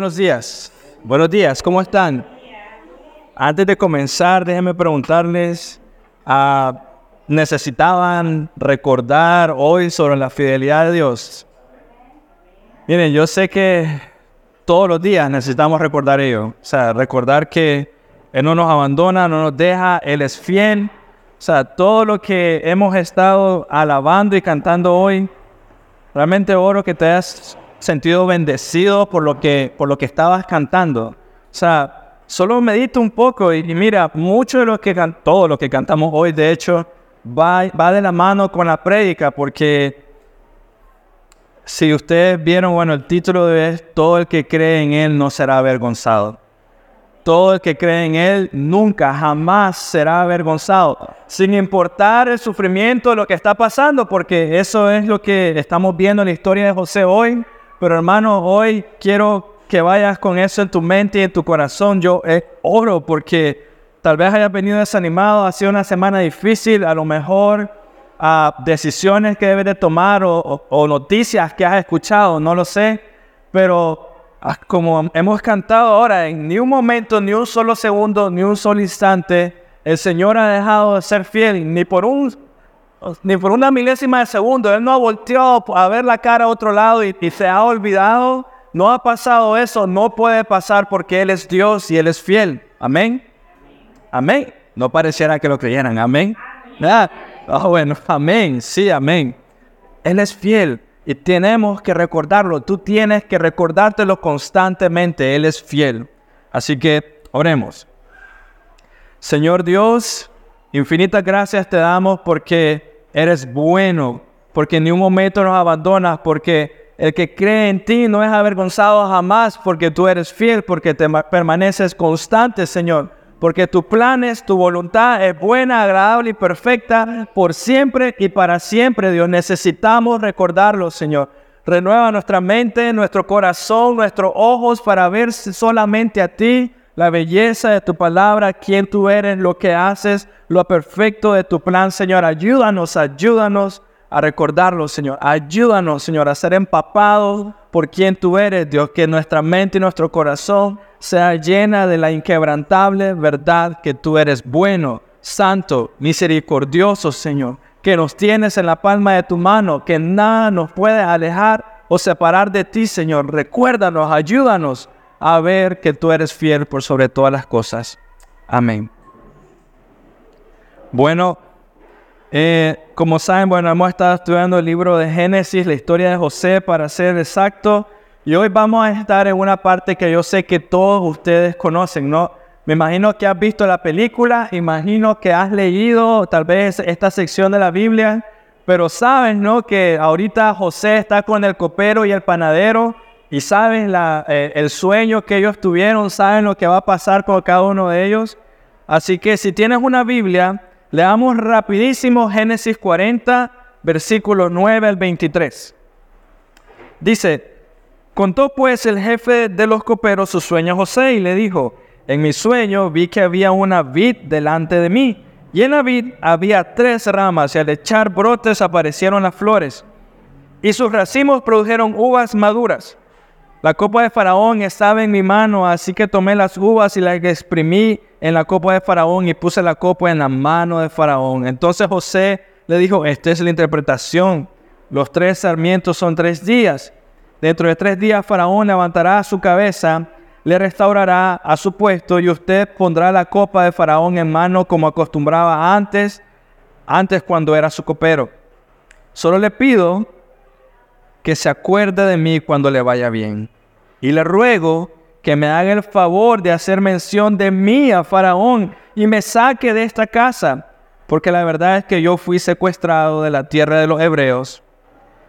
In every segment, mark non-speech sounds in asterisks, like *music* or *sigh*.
buenos días. Buenos días, ¿cómo están? Antes de comenzar, déjenme preguntarles, ah, ¿necesitaban recordar hoy sobre la fidelidad de Dios? Miren, yo sé que todos los días necesitamos recordar ello. O sea, recordar que Él no nos abandona, no nos deja, Él es fiel. O sea, todo lo que hemos estado alabando y cantando hoy, realmente oro que te hayas sentido bendecido por lo que, por lo que estabas cantando. O sea, solo medita un poco y, mira, mucho de lo que todo lo que cantamos hoy, de hecho, va, va de la mano con la prédica, porque si ustedes vieron, bueno, el título de todo el que cree en Él no será avergonzado. Todo el que cree en Él nunca, jamás será avergonzado, sin importar el sufrimiento, lo que está pasando, porque eso es lo que estamos viendo en la historia de José hoy. Pero hermano, hoy quiero que vayas con eso en tu mente y en tu corazón. Yo eh, oro porque tal vez hayas venido desanimado, ha sido una semana difícil, a lo mejor a decisiones que debes de tomar o, noticias que has escuchado, no lo sé, pero ah, como hemos cantado ahora, en ni un momento, ni un solo segundo, ni un solo instante, el Señor ha dejado de ser fiel, ni por un ni por una milésima de segundo. Él no ha volteado a ver la cara a otro lado y, y, se ha olvidado. No ha pasado eso, no puede pasar porque Él es Dios y Él es fiel. Amén. Amén. No pareciera que lo creyeran. Amén. Ah, oh, bueno, amén. Sí, amén. Él es fiel y tenemos que recordarlo. Tú tienes que recordártelo constantemente. Él es fiel. Así que oremos. Señor Dios, infinitas gracias te damos porque eres bueno, porque ni un momento nos abandonas, porque el que cree en ti no es avergonzado jamás, porque tú eres fiel, porque te permaneces constante, Señor porque tu plan es, tu voluntad es buena, agradable y perfecta por siempre y para siempre, Dios. Necesitamos recordarlo, Señor. Renueva nuestra mente, nuestro corazón, nuestros ojos para ver solamente a ti, la belleza de tu palabra, quién tú eres, lo que haces, lo perfecto de tu plan, Señor. Ayúdanos, ayúdanos a recordarlo, Señor. Ayúdanos, Señor, a ser empapados por quien tú eres, Dios. Que nuestra mente y nuestro corazón sea llena de la inquebrantable verdad que tú eres bueno, santo, misericordioso, Señor. Que nos tienes en la palma de tu mano, que nada nos puede alejar o separar de ti, Señor. Recuérdanos, ayúdanos a ver que tú eres fiel por sobre todas las cosas. Amén. Bueno, eh, como saben, bueno, hemos estado estudiando el libro de Génesis, la historia de José, para ser exacto. Y hoy vamos a estar en una parte que yo sé que todos ustedes conocen, ¿no? Me imagino que has visto la película, imagino que has leído tal vez esta sección de la Biblia, pero sabes, ¿no? Que ahorita José está con el copero y el panadero y sabes la, eh, el sueño que ellos tuvieron, saben lo que va a pasar con cada uno de ellos. Así que si tienes una Biblia, Leamos rapidísimo Génesis 40, versículos 9 al 23. Dice, contó pues el jefe de los coperos su sueño a José y le dijo, en mi sueño vi que había una vid delante de mí, y en la vid había tres ramas, y al echar brotes aparecieron las flores, y sus racimos produjeron uvas maduras. La copa de Faraón estaba en mi mano, así que tomé las uvas y las exprimí en la copa de Faraón y puse la copa en la mano de Faraón. Entonces José le dijo, esta es la interpretación. Los tres sarmientos son tres días. Dentro de tres días Faraón levantará su cabeza, le restaurará a su puesto y usted pondrá la copa de Faraón en mano como acostumbraba antes, antes cuando era su copero. Solo le pido que se acuerde de mí cuando le vaya bien. Y le ruego que me haga el favor de hacer mención de mí a Faraón y me saque de esta casa, porque la verdad es que yo fui secuestrado de la tierra de los hebreos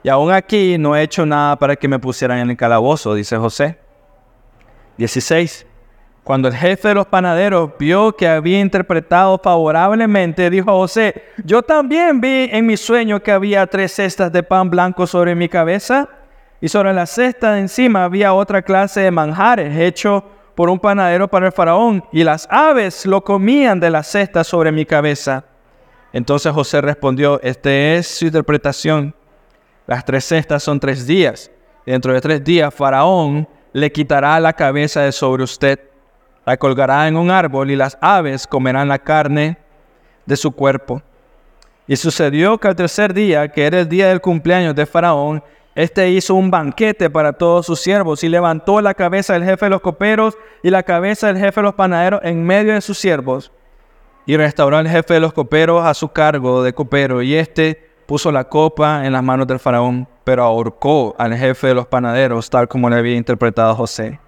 y aún aquí no he hecho nada para que me pusieran en el calabozo, dice José. 16. Cuando el jefe de los panaderos vio que había interpretado favorablemente, dijo a José, yo también vi en mi sueño que había tres cestas de pan blanco sobre mi cabeza y sobre la cesta de encima había otra clase de manjares hecho por un panadero para el faraón y las aves lo comían de la cesta sobre mi cabeza. Entonces José respondió, esta es su interpretación. Las tres cestas son tres días. Dentro de tres días Faraón le quitará la cabeza de sobre usted, la colgará en un árbol y las aves comerán la carne de su cuerpo. Y sucedió que al tercer día, que era el día del cumpleaños de Faraón, este hizo un banquete para todos sus siervos y levantó la cabeza del jefe de los coperos y la cabeza del jefe de los panaderos en medio de sus siervos. Y restauró al jefe de los coperos a su cargo de copero y éste puso la copa en las manos del faraón, pero ahorcó al jefe de los panaderos tal como le había interpretado José.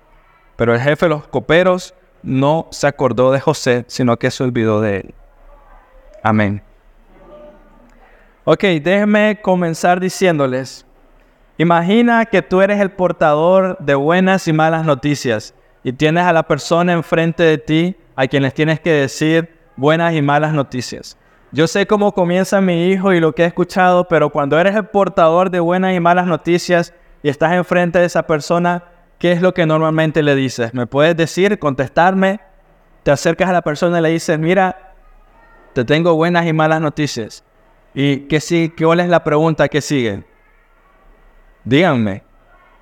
Pero el jefe de los coperos no se acordó de José, sino que se olvidó de él. Amén. Ok, déjenme comenzar diciéndoles, imagina que tú eres el portador de buenas y malas noticias y tienes a la persona enfrente de ti a quien les tienes que decir buenas y malas noticias. Yo sé cómo comienza mi hijo y lo que he escuchado, pero cuando eres el portador de buenas y malas noticias y estás enfrente de esa persona, ¿qué es lo que normalmente le dices? ¿Me puedes decir, contestarme? Te acercas a la persona y le dices, mira, te tengo buenas y malas noticias. ¿Y qué, sí, cuál es la pregunta que sigue? Díganme,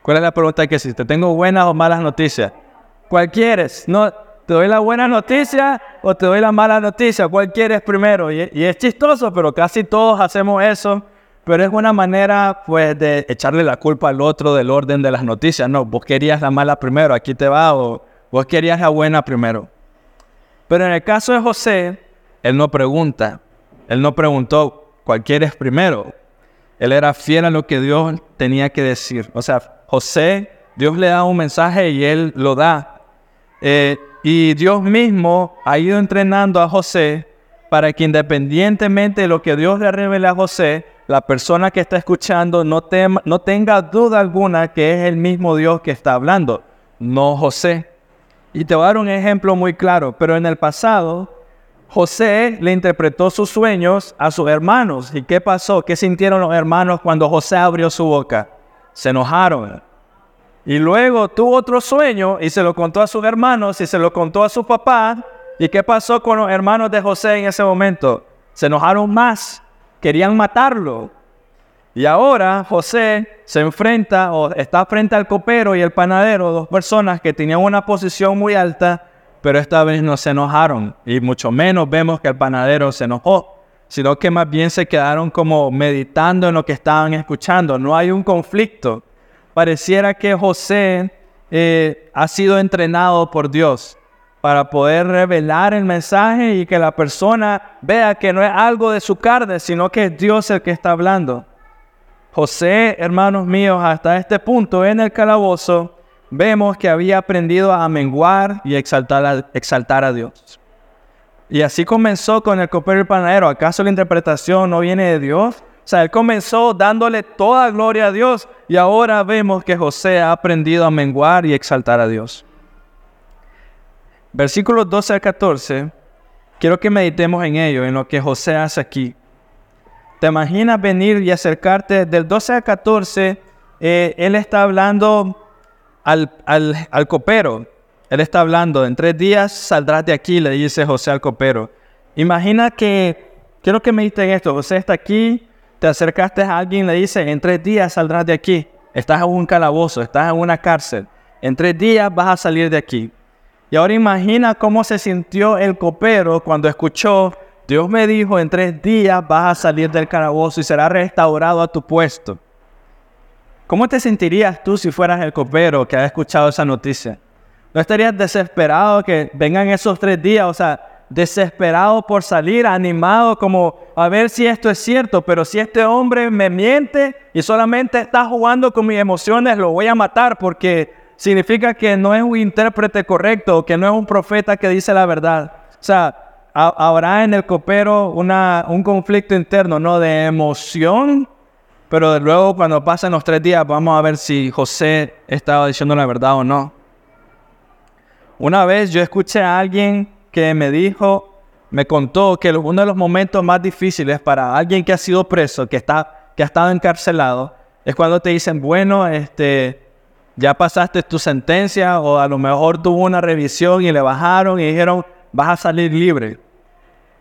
¿cuál es la pregunta que sigue? ¿Te tengo buenas o malas noticias? ¿Cuál quieres? No, ¿Te doy la buena noticia o te doy la mala noticia? ¿Cuál quieres primero? Y, y es chistoso, pero casi todos hacemos eso. Pero es una manera, pues, de echarle la culpa al otro del orden de las noticias. No, vos querías la mala primero, aquí te va, o vos querías la buena primero. Pero en el caso de José, él no pregunta. Él no preguntó, ¿cuál quieres primero? Él era fiel a lo que Dios tenía que decir. O sea, José, Dios le da un mensaje y él lo da. Eh, y Dios mismo ha ido entrenando a José para que independientemente de lo que Dios le revele a José, la persona que está escuchando no, no tenga duda alguna que es el mismo Dios que está hablando, no José. Y te voy a dar un ejemplo muy claro, pero en el pasado José le interpretó sus sueños a sus hermanos. ¿Y qué pasó? ¿Qué sintieron los hermanos cuando José abrió su boca? Se enojaron. Y luego tuvo otro sueño y se lo contó a sus hermanos y se lo contó a su papá. ¿Y qué pasó con los hermanos de José en ese momento? Se enojaron más, querían matarlo. Y ahora José se enfrenta o está frente al copero y el panadero, dos personas que tenían una posición muy alta pero esta vez no se enojaron y mucho menos vemos que el panadero se enojó, sino que más bien se quedaron como meditando en lo que estaban escuchando. No hay un conflicto. Pareciera que José eh, ha sido entrenado por Dios para poder revelar el mensaje y que la persona vea que no es algo de su carne, sino que es Dios el que está hablando. José, hermanos míos, hasta este punto en el calabozo, vemos que había aprendido a menguar y exaltar a, exaltar a Dios. Y así comenzó con el copero y el panadero. ¿Acaso la interpretación no viene de Dios? O sea, él comenzó dándole toda gloria a Dios y ahora vemos que José ha aprendido a menguar y exaltar a Dios. Versículos 12 al 14, quiero que meditemos en ello, en lo que José hace aquí. ¿Te imaginas venir y acercarte del 12 al 14? Eh, él está hablando al, al, copero. Él está hablando, en tres días saldrás de aquí, le dice José al copero. Imagina que, quiero que me en esto, José está aquí, te acercaste a alguien, le dice, en tres días saldrás de aquí. Estás en un calabozo, estás en una cárcel. En tres días vas a salir de aquí. Y ahora imagina cómo se sintió el copero cuando escuchó, Dios me dijo, en tres días vas a salir del calabozo y será restaurado a tu puesto. ¿Cómo te sentirías tú si fueras el copero que ha escuchado esa noticia? ¿No estarías desesperado que vengan esos tres días? O sea, desesperado por salir, animado como a ver si esto es cierto, pero si este hombre me miente y solamente está jugando con mis emociones, lo voy a matar porque significa que no es un intérprete correcto, que no es un profeta que dice la verdad. O sea, habrá en el copero una, un conflicto interno, ¿no? De emoción pero luego cuando pasen los tres días vamos a ver si José estaba diciendo la verdad o no. Una vez yo escuché a alguien que me dijo, me contó que uno de los momentos más difíciles para alguien que ha sido preso, que, está, que ha estado encarcelado, es cuando te dicen, bueno, este, ya pasaste tu sentencia o a lo mejor tuvo una revisión y le bajaron y dijeron, vas a salir libre.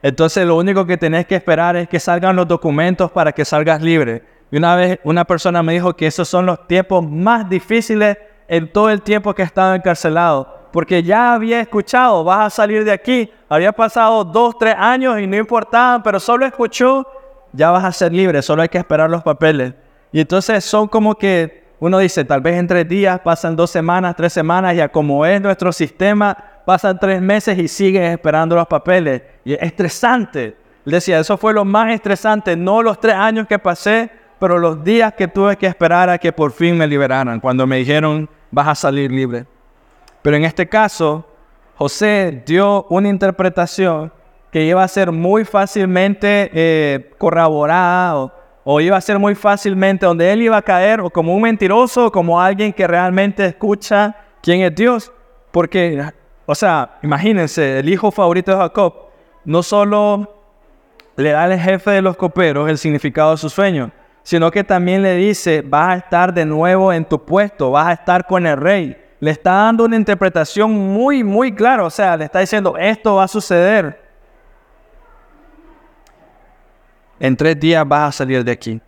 Entonces lo único que tenés que esperar es que salgan los documentos para que salgas libre. Y una vez una persona me dijo que esos son los tiempos más difíciles en todo el tiempo que estaba encarcelado. Porque ya había escuchado, vas a salir de aquí. Había pasado dos, tres años y no importaba, pero solo escuchó, ya vas a ser libre, solo hay que esperar los papeles. Y entonces son como que uno dice, tal vez en tres días, pasan dos semanas, tres semanas, ya como es nuestro sistema, pasan tres meses y siguen esperando los papeles. Y es estresante. Él decía, eso fue lo más estresante, no los tres años que pasé, pero los días que tuve que esperar a que por fin me liberaran, cuando me dijeron, vas a salir libre. Pero en este caso, José dio una interpretación que iba a ser muy fácilmente eh, corroborada o, o, iba a ser muy fácilmente donde él iba a caer o como un mentiroso o como alguien que realmente escucha quién es Dios. Porque, o sea, imagínense, el hijo favorito de Jacob no solo le da al jefe de los coperos el significado de su sueño, sino que también le dice, vas a estar de nuevo en tu puesto, vas a estar con el rey. Le está dando una interpretación muy, muy clara, o sea, le está diciendo, esto va a suceder. En tres días vas a salir de aquí.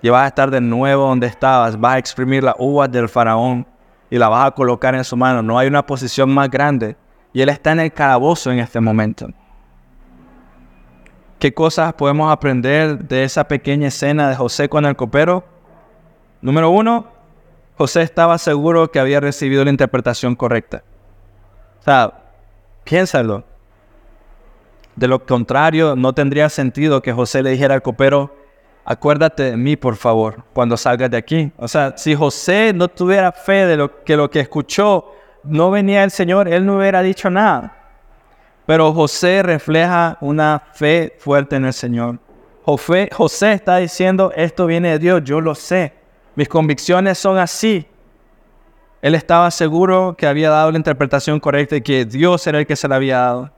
Y vas a estar de nuevo donde estabas, vas a exprimir la uvas del faraón y la vas a colocar en su mano. No hay una posición más grande. Y él está en el calabozo en este momento. ¿Qué cosas podemos aprender de esa pequeña escena de José con el copero? Número uno, José estaba seguro que había recibido la interpretación correcta. O sea, piénsalo. De lo contrario, no tendría sentido que José le dijera al copero, acuérdate de mí, por favor, cuando salgas de aquí. O sea, si José no tuviera fe de lo que lo que escuchó no venía el Señor, él no hubiera dicho nada. Pero José refleja una fe fuerte en el Señor. José, está diciendo, esto viene de Dios, yo lo sé. Mis convicciones son así. Él estaba seguro que había dado la interpretación correcta y que Dios era el que se la había dado.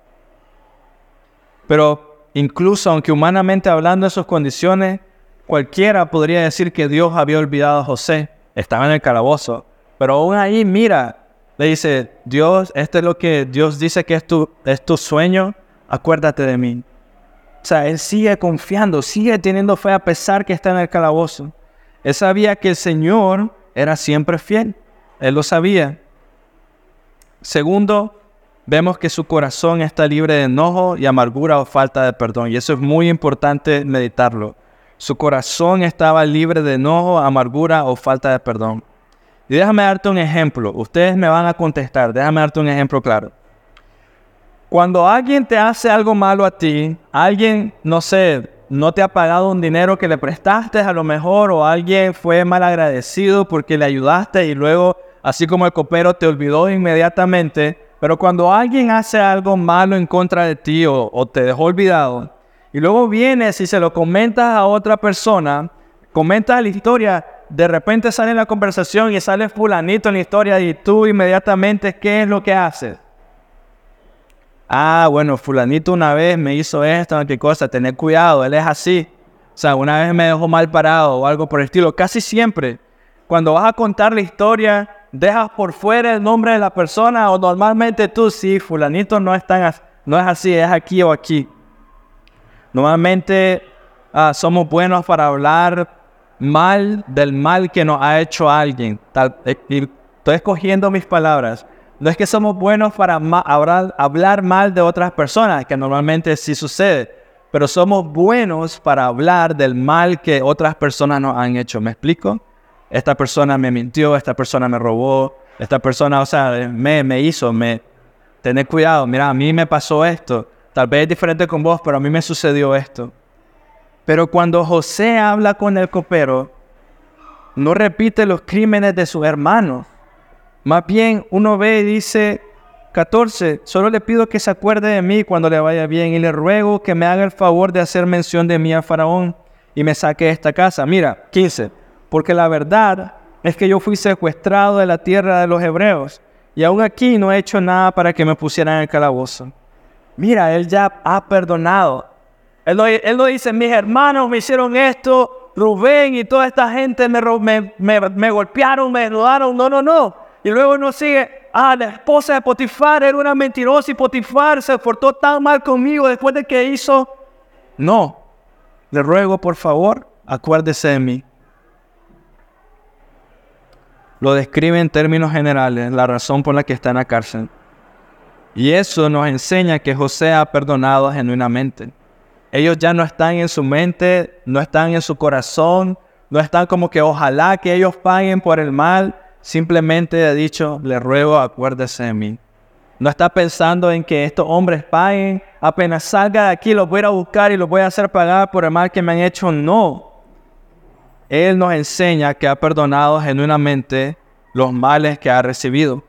Pero incluso aunque humanamente hablando de sus condiciones, cualquiera podría decir que Dios había olvidado a José. Estaba en el calabozo. Pero aún ahí, mira, le dice, Dios, esto es lo que Dios dice que es tu, es tu sueño, acuérdate de mí. O sea, él sigue confiando, sigue teniendo fe a pesar que está en el calabozo. Él sabía que el Señor era siempre fiel. Él lo sabía. Segundo, vemos que su corazón está libre de enojo y amargura o falta de perdón. Y eso es muy importante meditarlo. Su corazón estaba libre de enojo, amargura o falta de perdón. Y déjame darte un ejemplo. Ustedes me van a contestar. Déjame darte un ejemplo claro. Cuando alguien te hace algo malo a ti, alguien, no sé, no te ha pagado un dinero que le prestaste a lo mejor, o alguien fue mal agradecido porque le ayudaste y luego, así como el copero, te olvidó inmediatamente. Pero cuando alguien hace algo malo en contra de ti o, te dejó olvidado, y luego vienes y se lo comentas a otra persona, comentas la historia, de repente sale la conversación y sale fulanito en la historia y tú inmediatamente, ¿qué es lo que haces? Ah, bueno, fulanito una vez me hizo esto, qué cosa, tener cuidado, él es así. O sea, una vez me dejó mal parado o algo por el estilo. Casi siempre, cuando vas a contar la historia, dejas por fuera el nombre de la persona o normalmente tú, sí, fulanito no es, no es así, es aquí o aquí. Normalmente ah, somos buenos para hablar mal del mal que nos ha hecho alguien. Eh, estoy escogiendo mis palabras. No es que somos buenos para hablar, hablar mal de otras personas, que normalmente sí sucede, pero somos buenos para hablar del mal que otras personas nos han hecho. ¿Me explico? Esta persona me mintió, esta persona me robó, esta persona, o sea, me, me hizo, me... Tener cuidado, mira, a mí me pasó esto. Tal vez es diferente con vos, pero a mí me sucedió esto. Pero cuando José habla con el copero, no repite los crímenes de sus hermanos. Más bien uno ve y dice, 14, solo le pido que se acuerde de mí cuando le vaya bien y le ruego que me haga el favor de hacer mención de mí a Faraón y me saque de esta casa. Mira, 15, porque la verdad es que yo fui secuestrado de la tierra de los hebreos y aún aquí no he hecho nada para que me pusieran en el calabozo. Mira, él ya ha perdonado, él no, dice, mis hermanos me hicieron esto, Rubén y toda esta gente me, golpearon, me robaron. No, no, no. Y luego uno sigue, ah, la esposa de Potifar era una mentirosa y Potifar se portó tan mal conmigo después de que hizo. No, le ruego por favor, acuérdese de mí. lo describe en términos generales, la razón por la que está en la cárcel. Y eso nos enseña que José ha perdonado genuinamente. Ellos ya no están en su mente, no están en su corazón, no están como que ojalá que ellos paguen por el mal. Simplemente ha dicho, le ruego, acuérdese de mí. No está pensando en que estos hombres paguen. Apenas salga de aquí, los voy a, buscar y los voy a hacer pagar por el mal que me han hecho. No. Él nos enseña que ha perdonado genuinamente los males que ha recibido.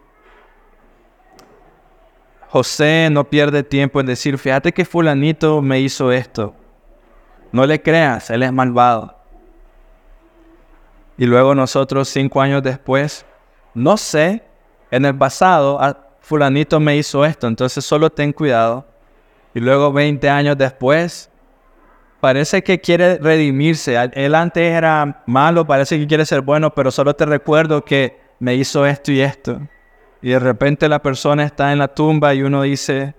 José no pierde tiempo en decir, fíjate que fulanito me hizo esto. No le creas, él es malvado. Y luego nosotros cinco años después, no sé, en el pasado fulanito me hizo esto, entonces solo ten cuidado. Y luego 20 años después, parece que quiere redimirse. Él antes era malo, parece que quiere ser bueno, pero solo te recuerdo que me hizo esto y esto y de repente la persona está en la tumba y uno dice,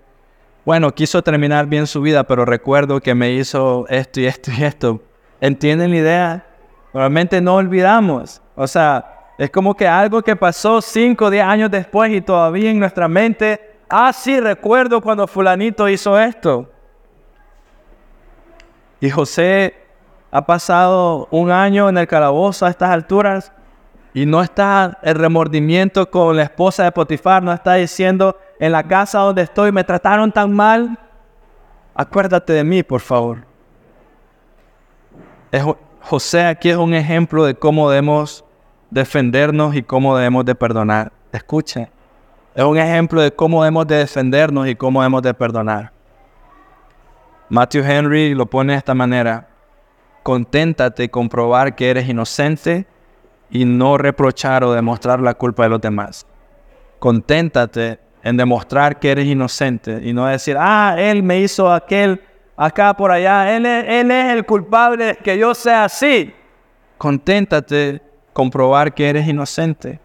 bueno, quiso terminar bien su vida, pero recuerdo que me hizo esto y esto y esto. ¿Entienden la idea? Realmente no olvidamos. O sea, es como que algo que pasó 5 o 10 años después y todavía en nuestra mente, ah, sí, recuerdo cuando fulanito hizo esto. Y José ha pasado un año en el calabozo a estas alturas y no está el remordimiento con la esposa de Potifar, no está diciendo, en la casa donde estoy me trataron tan mal, acuérdate de mí, por favor. José aquí es un ejemplo de cómo debemos defendernos y cómo debemos de perdonar. Escuche, es un ejemplo de cómo debemos de defendernos y cómo debemos de perdonar. Matthew Henry lo pone de esta manera. Conténtate con probar que eres inocente y no reprochar o demostrar la culpa de los demás. Conténtate en demostrar que eres inocente y no decir, ah, él me hizo aquel acá por allá, él es, el culpable que yo sea así. Conténtate con probar que eres inocente.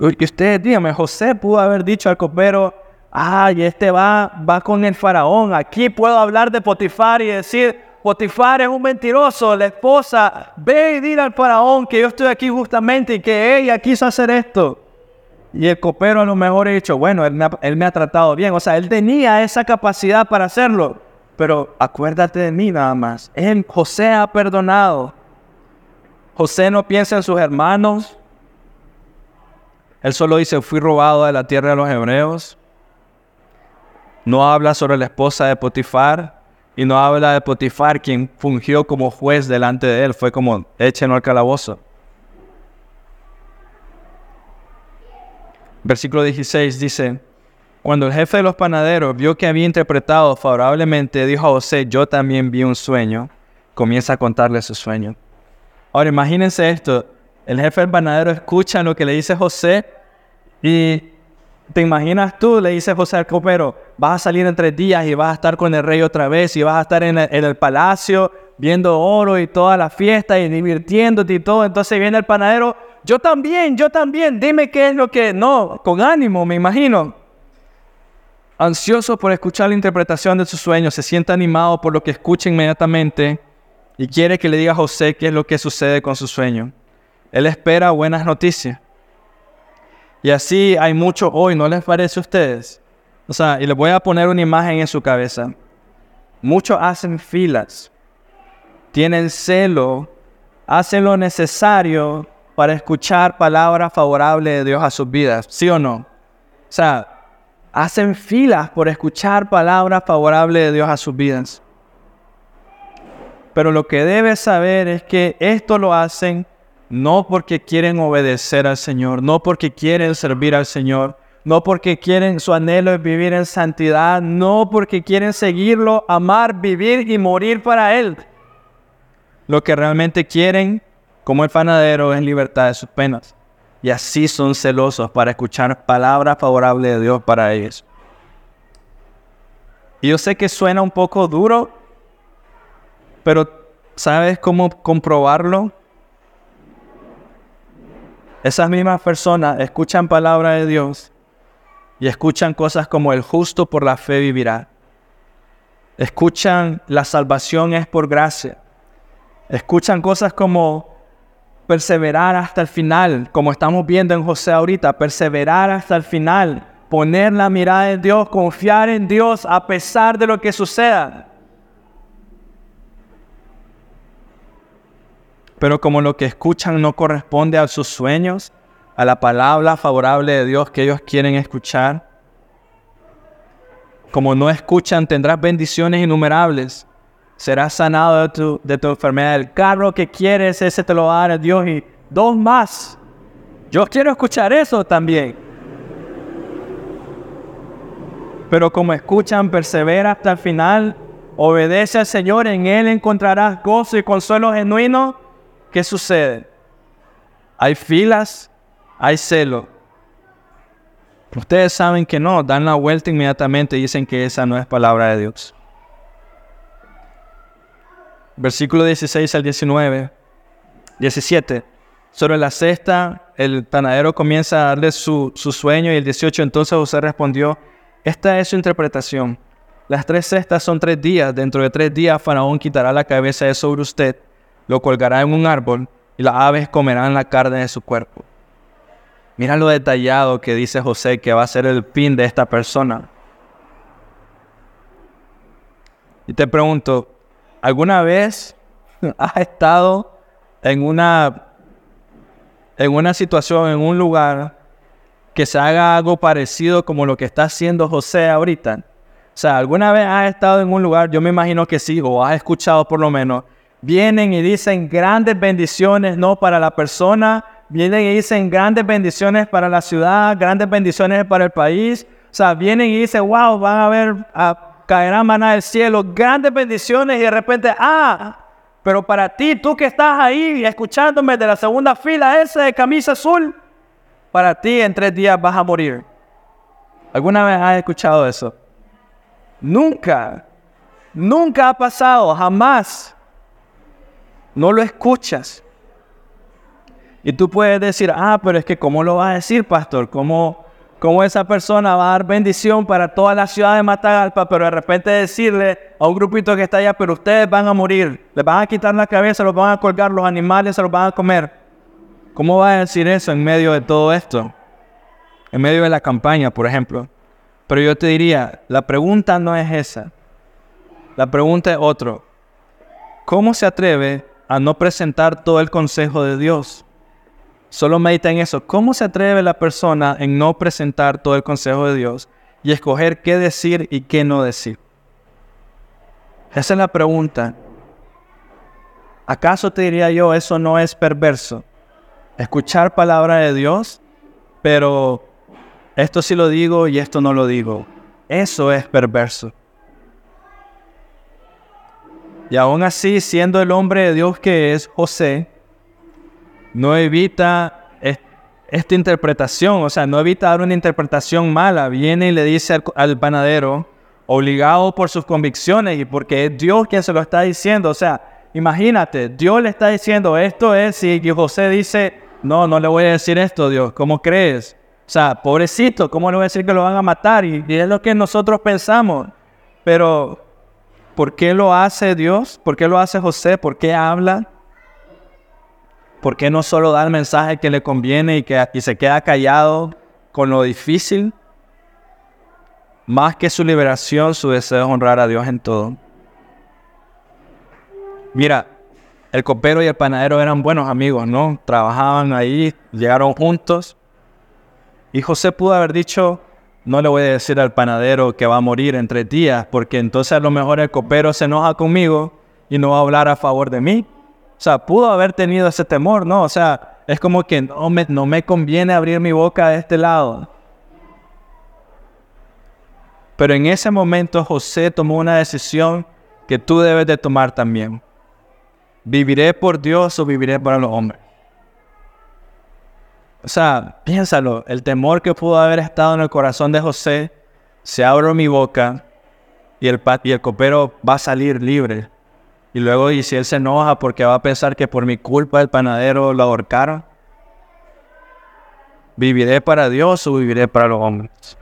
Y ustedes díganme, José pudo haber dicho al copero, ay, este va, va con el faraón, aquí puedo hablar de Potifar y decir, Potifar es un mentiroso, la esposa, ve y dile al faraón que yo estoy aquí justamente y que ella quiso hacer esto. Y el copero a lo mejor ha dicho, bueno, él me, ha, tratado bien. O sea, él tenía esa capacidad para hacerlo. Pero acuérdate de mí nada más. José ha perdonado. José no piensa en sus hermanos. Él solo dice, fui robado de la tierra de los hebreos. No habla sobre la esposa de Potifar. Y no habla de Potifar, quien fungió como juez delante de él. Fue como, échenlo al calabozo. Versículo 16 dice, cuando el jefe de los panaderos vio que había interpretado favorablemente, dijo a José, yo también vi un sueño. Comienza a contarle su sueño. Ahora imagínense esto, el jefe del panadero escucha lo que le dice José y ¿Te imaginas tú? Le dice José al copero, vas a salir en tres días y vas a estar con el rey otra vez y vas a estar en el, palacio viendo oro y toda la fiesta y divirtiéndote y todo. Entonces viene el panadero, yo también, yo también, dime qué es lo que... No, con ánimo, me imagino. Ansioso por escuchar la interpretación de su sueño, se siente animado por lo que escucha inmediatamente y quiere que le diga a José qué es lo que sucede con su sueño. Él espera buenas noticias. Y así hay mucho hoy, ¿no les parece a ustedes? O sea, y les voy a poner una imagen en su cabeza. Muchos hacen filas, tienen celo, hacen lo necesario para escuchar palabras favorables de Dios a sus vidas, ¿sí o no? O sea, hacen filas por escuchar palabras favorables de Dios a sus vidas. Pero lo que debes saber es que esto lo hacen no porque quieren obedecer al Señor, no porque quieren servir al Señor, no porque quieren, su anhelo es vivir en santidad, no porque quieren seguirlo, amar, vivir y morir para Él. Lo que realmente quieren, como el panadero, es libertad de sus penas. Y así son celosos para escuchar palabras favorables de Dios para ellos. Y yo sé que suena un poco duro, pero ¿sabes cómo comprobarlo? Esas mismas personas escuchan palabra de Dios y escuchan cosas como el justo por la fe vivirá. Escuchan la salvación es por gracia. Escuchan cosas como perseverar hasta el final, como estamos viendo en José ahorita, perseverar hasta el final, poner la mirada en Dios, confiar en Dios a pesar de lo que suceda. Pero como lo que escuchan no corresponde a sus sueños, a la palabra favorable de Dios que ellos quieren escuchar, como no escuchan, tendrás bendiciones innumerables. Serás sanado de tu, de tu enfermedad. El carro que quieres, ese te lo va a dar Dios y dos más. Yo quiero escuchar eso también. Pero como escuchan, persevera hasta el final, obedece al Señor, en Él encontrarás gozo y consuelo genuino ¿qué sucede? Hay filas, hay celo. Ustedes saben que no, dan la vuelta inmediatamente y dicen que esa no es palabra de Dios. Versículo 16 al 19, 17. Sobre la cesta, el panadero comienza a darle su, su sueño y el 18 entonces José respondió, esta es su interpretación. Las tres cestas son tres días. Dentro de tres días Faraón quitará la cabeza de sobre usted lo colgará en un árbol y las aves comerán la carne de su cuerpo. Mira lo detallado que dice José que va a ser el fin de esta persona. Y te pregunto, ¿alguna vez *laughs* has estado en una, en una situación, en un lugar que se haga algo parecido como lo que está haciendo José ahorita? O sea, ¿alguna vez has estado en un lugar, yo me imagino que sí, o has escuchado por lo menos, vienen y dicen grandes bendiciones, no para la persona, vienen y dicen grandes bendiciones para la ciudad, grandes bendiciones para el país. O sea, vienen y dicen, wow, van a ver, a, caerá maná del cielo, grandes bendiciones y de repente, ah, pero para ti, tú que estás ahí escuchándome de la segunda fila, esa de camisa azul, para ti en tres días vas a morir. ¿Alguna vez has escuchado eso? Nunca, nunca ha pasado, jamás no lo escuchas. Y tú puedes decir, ah, pero es que ¿cómo lo va a decir, pastor? ¿Cómo, ¿Cómo esa persona va a dar bendición para toda la ciudad de Matagalpa, pero de repente decirle a un grupito que está allá, pero ustedes van a morir, les van a quitar la cabeza, los van a colgar, los animales se los van a comer? ¿Cómo va a decir eso en medio de todo esto? En medio de la campaña, por ejemplo. Pero yo te diría, la pregunta no es esa. La pregunta es otro. ¿Cómo se atreve a no presentar todo el consejo de Dios. Solo medita en eso. ¿Cómo se atreve la persona en no presentar todo el consejo de Dios y escoger qué decir y qué no decir? Esa es la pregunta. ¿Acaso te diría yo, eso no es perverso? Escuchar palabra de Dios, pero esto sí lo digo y esto no lo digo. Eso es perverso. Y aún así, siendo el hombre de Dios que es José, no evita esta interpretación, o sea, no evita dar una interpretación mala. Viene y le dice al, panadero, obligado por sus convicciones y porque es Dios quien se lo está diciendo. O sea, imagínate, Dios le está diciendo esto es y José dice, no, no le voy a decir esto, Dios, ¿cómo crees? O sea, pobrecito, ¿cómo le voy a decir que lo van a matar? y es lo que nosotros pensamos. Pero ¿Por qué lo hace Dios? ¿Por qué lo hace José? ¿Por qué habla? ¿Por qué no solo da el mensaje que le conviene y, que, se queda callado con lo difícil? Más que su liberación, su deseo es honrar a Dios en todo. Mira, el copero y el panadero eran buenos amigos, ¿no? Trabajaban ahí, llegaron juntos. Y José pudo haber dicho, no le voy a decir al panadero que va a morir en tres días, porque entonces a lo mejor el copero se enoja conmigo y no va a hablar a favor de mí. O sea, pudo haber tenido ese temor, ¿no? O sea, es como que no me, no me conviene abrir mi boca de este lado. Pero en ese momento José tomó una decisión que tú debes de tomar también. ¿Viviré por Dios o viviré para los hombres? O sea, piénsalo, el temor que pudo haber estado en el corazón de José, se abre mi boca y el, y el copero va a salir libre. Y luego, y si él se enoja porque va a pensar que por mi culpa el panadero lo ahorcaron, ¿viviré para Dios o viviré para los hombres?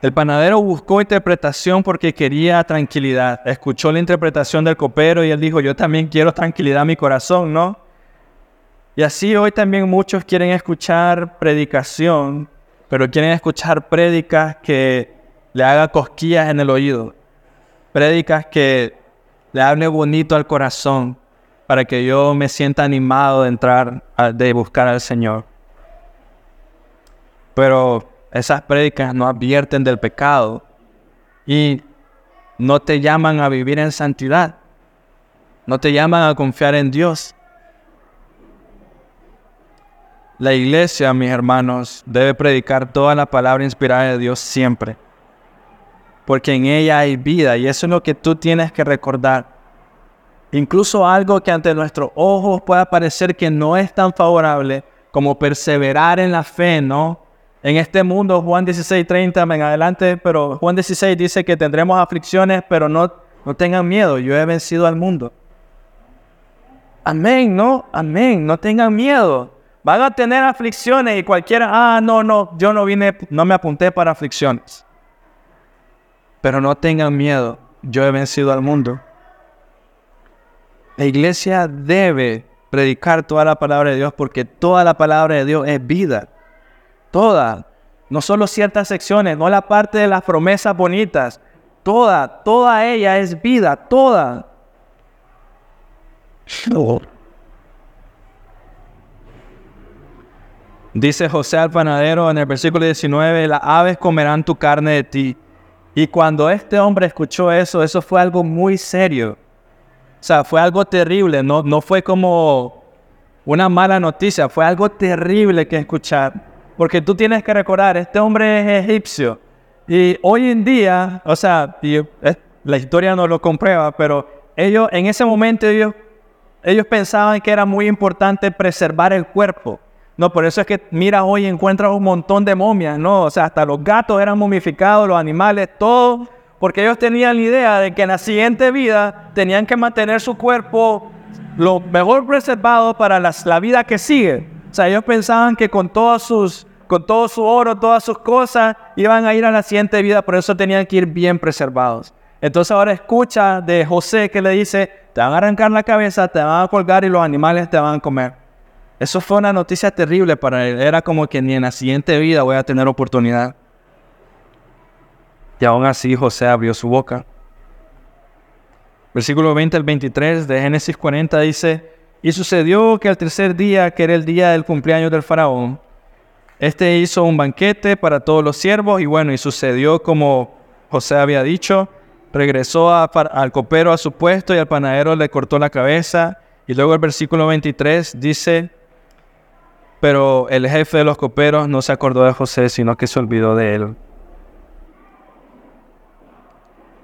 El panadero buscó interpretación porque quería tranquilidad. Escuchó la interpretación del copero y él dijo, yo también quiero tranquilidad en mi corazón, ¿no? Y así hoy también muchos quieren escuchar predicación, pero quieren escuchar prédicas que le haga cosquillas en el oído. Prédicas que le hable bonito al corazón para que yo me sienta animado de entrar, de buscar al Señor. Pero esas prédicas no advierten del pecado y no te llaman a vivir en santidad. No te llaman a confiar en Dios. La iglesia, mis hermanos, debe predicar toda la palabra inspirada de Dios siempre. Porque en ella hay vida y eso es lo que tú tienes que recordar. Incluso algo que ante nuestros ojos pueda parecer que no es tan favorable como perseverar en la fe, ¿no? En este mundo, Juan 16, 30, en adelante, pero Juan 16 dice que tendremos aflicciones, pero no, no tengan miedo, yo he vencido al mundo. Amén, ¿no? Amén, no tengan miedo. Van a tener aflicciones y cualquiera, ah, no, no, yo no vine, no me apunté para aflicciones. Pero no tengan miedo, yo he vencido al mundo. La iglesia debe predicar toda la palabra de Dios porque toda la palabra de Dios es vida. Toda. No solo ciertas secciones, no la parte de las promesas bonitas. Toda, toda ella es vida, toda. Dice José al panadero en el versículo 19, las aves comerán tu carne de ti. Y cuando este hombre escuchó eso, eso fue algo muy serio. O sea, fue algo terrible, no, no fue como una mala noticia, fue algo terrible que escuchar. Porque tú tienes que recordar, este hombre es egipcio. Y hoy en día, o sea, la historia no lo comprueba, pero ellos en ese momento ellos, ellos pensaban que era muy importante preservar el cuerpo. No, por eso es que mira hoy encuentras un montón de momias, ¿no? O sea, hasta los gatos eran momificados, los animales, todo, porque ellos tenían la idea de que en la siguiente vida tenían que mantener su cuerpo lo mejor preservado para la vida que sigue. O sea, ellos pensaban que con todos sus con todo su oro, todas sus cosas, iban a ir a la siguiente vida, por eso tenían que ir bien preservados. Entonces ahora escucha de José que le dice, te van a arrancar la cabeza, te van a colgar y los animales te van a comer. Eso fue una noticia terrible para él. Era como que ni en la siguiente vida voy a tener oportunidad. Y aún así José abrió su boca. Versículo 20 al 23 de Génesis 40 dice, y sucedió que al tercer día, que era el día del cumpleaños del faraón, este hizo un banquete para todos los siervos y bueno, y sucedió como José había dicho. Regresó al copero a su puesto y al panadero le cortó la cabeza. Y luego el versículo 23 dice, pero el jefe de los coperos no se acordó de José, sino que se olvidó de él.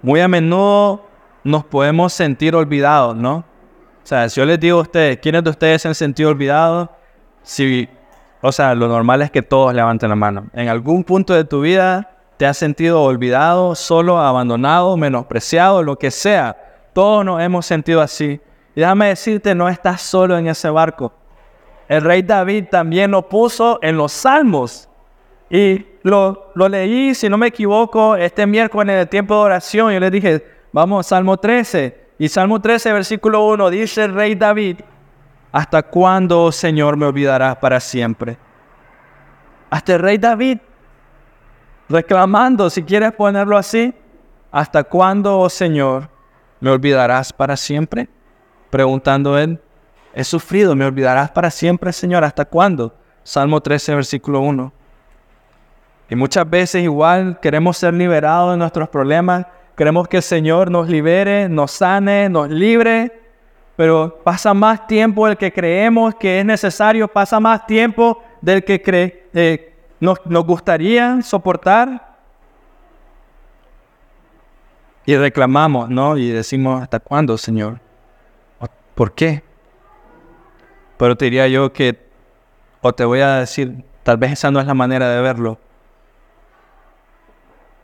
Muy a menudo nos podemos sentir olvidados, ¿no? O sea, si yo les digo a ustedes, ¿quiénes de ustedes se han sentido olvidados? Si o sea, lo normal es que todos levanten la mano. En algún punto de tu vida te has sentido olvidado, solo, abandonado, menospreciado, lo que sea. Todos nos hemos sentido así. Y déjame decirte, no estás solo en ese barco. El rey David también lo puso en los salmos. Y lo, lo leí, si no me equivoco, este miércoles en el tiempo de oración. Yo le dije, vamos, Salmo 13. Y Salmo 13, versículo 1, dice el rey David, ¿Hasta cuándo, Señor, me olvidarás para siempre? Hasta el rey David, reclamando, si quieres ponerlo así, ¿hasta cuándo, oh Señor, me olvidarás para siempre? Preguntando él, he sufrido, ¿me olvidarás para siempre, Señor? ¿Hasta cuándo? Salmo 13, versículo 1. Y muchas veces igual queremos ser liberados de nuestros problemas, queremos que el Señor nos libere, nos sane, nos libre, pero pasa más tiempo del que creemos que es necesario, pasa más tiempo del que cree, eh, nos, nos gustaría soportar. Y reclamamos, ¿no? Y decimos, ¿hasta cuándo, Señor? ¿Por qué? Pero te diría yo que, o te voy a decir, tal vez esa no es la manera de verlo.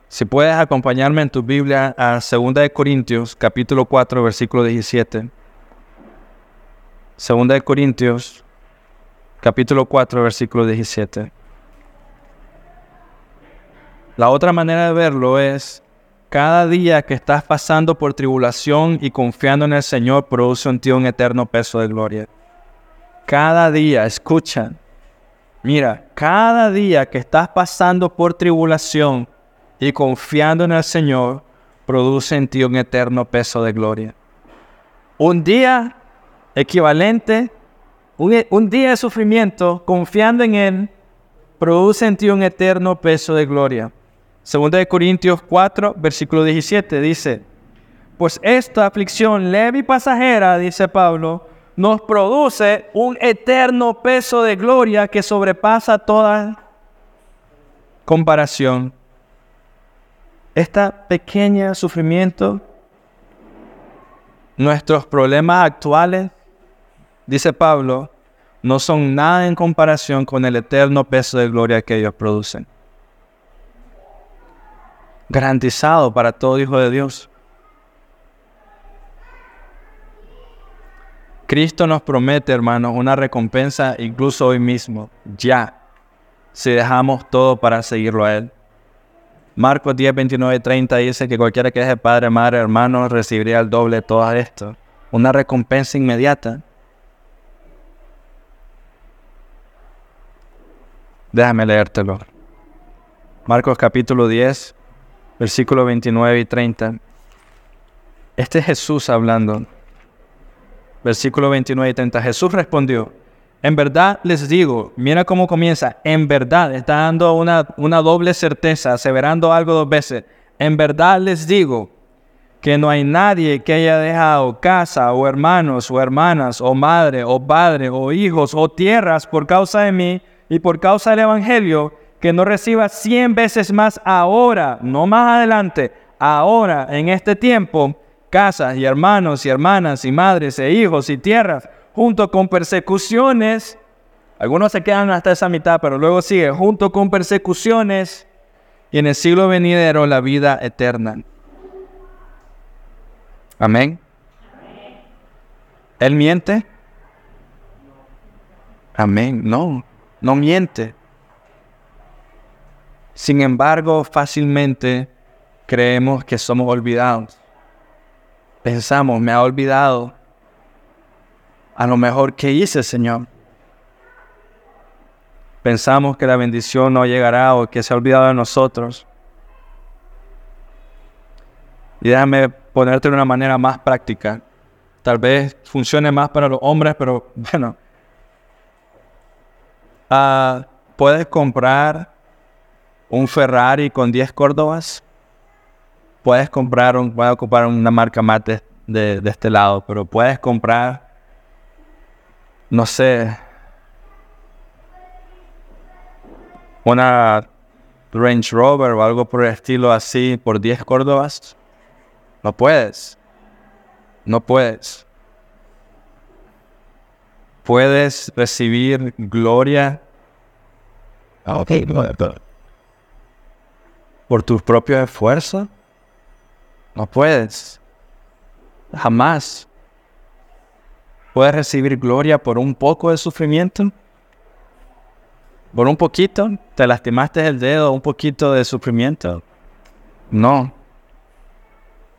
Si puedes acompañarme en tu Biblia a 2 Corintios, capítulo 4, versículo 17. Segunda de Corintios, capítulo 4, versículo 17. La otra manera de verlo es, cada día que estás pasando por tribulación y confiando en el Señor produce en ti un eterno peso de gloria. Cada día, escucha, mira, cada día que estás pasando por tribulación y confiando en el Señor produce en ti un eterno peso de gloria. Un día equivalente, un, día de sufrimiento, confiando en Él, produce en ti un eterno peso de gloria. Segunda de Corintios 4, versículo 17 dice, pues esta aflicción leve y pasajera, dice Pablo, nos produce un eterno peso de gloria que sobrepasa toda comparación. Este pequeño sufrimiento, nuestros problemas actuales, dice Pablo, no son nada en comparación con el eterno peso de gloria que ellos producen. Garantizado para todo hijo de Dios. Cristo nos promete, hermanos, una recompensa incluso hoy mismo, ya, si dejamos todo para seguirlo a Él. Marcos 10, 29 30 dice que cualquiera que deje padre, madre, hermano, recibiría el doble de todo esto. Una recompensa inmediata. Déjame leértelo. Marcos capítulo 10, versículo 29 y 30. Este es Jesús hablando. Versículo 29 y 30. Jesús respondió, en verdad les digo, mira cómo comienza, en verdad, está dando una, una doble certeza, aseverando algo dos veces. En verdad les digo que no hay nadie que haya dejado casa o hermanos o hermanas o madre o padre o hijos o tierras por causa de mí y por causa del Evangelio, que no reciba cien veces más ahora, no más adelante, ahora, en este tiempo, casas y hermanos y hermanas y madres e hijos y tierras, junto con persecuciones. Algunos se quedan hasta esa mitad, pero luego sigue, junto con persecuciones y en el siglo venidero la vida eterna. Amén. ¿Él miente? Amén. No no miente. Sin embargo, fácilmente creemos que somos olvidados. Pensamos, me ha olvidado. A lo mejor, ¿qué hice, Señor? Pensamos que la bendición no llegará o que se ha olvidado de nosotros. Y déjame ponerte de una manera más práctica. Tal vez funcione más para los hombres, pero *laughs* bueno, Ah, puedes comprar un Ferrari con 10 Córdobas. Puedes comprar, un, a ocupar una marca más de, de este lado, pero puedes comprar, no sé, una Range Rover o algo por el estilo así por 10 Córdobas. No puedes. No puedes puedes recibir gloria por tus propios esfuerzos? No puedes. Jamás. ¿Puedes recibir gloria por un poco de sufrimiento? ¿Por un poquito? ¿Te lastimaste el dedo? ¿Un poquito de sufrimiento? No.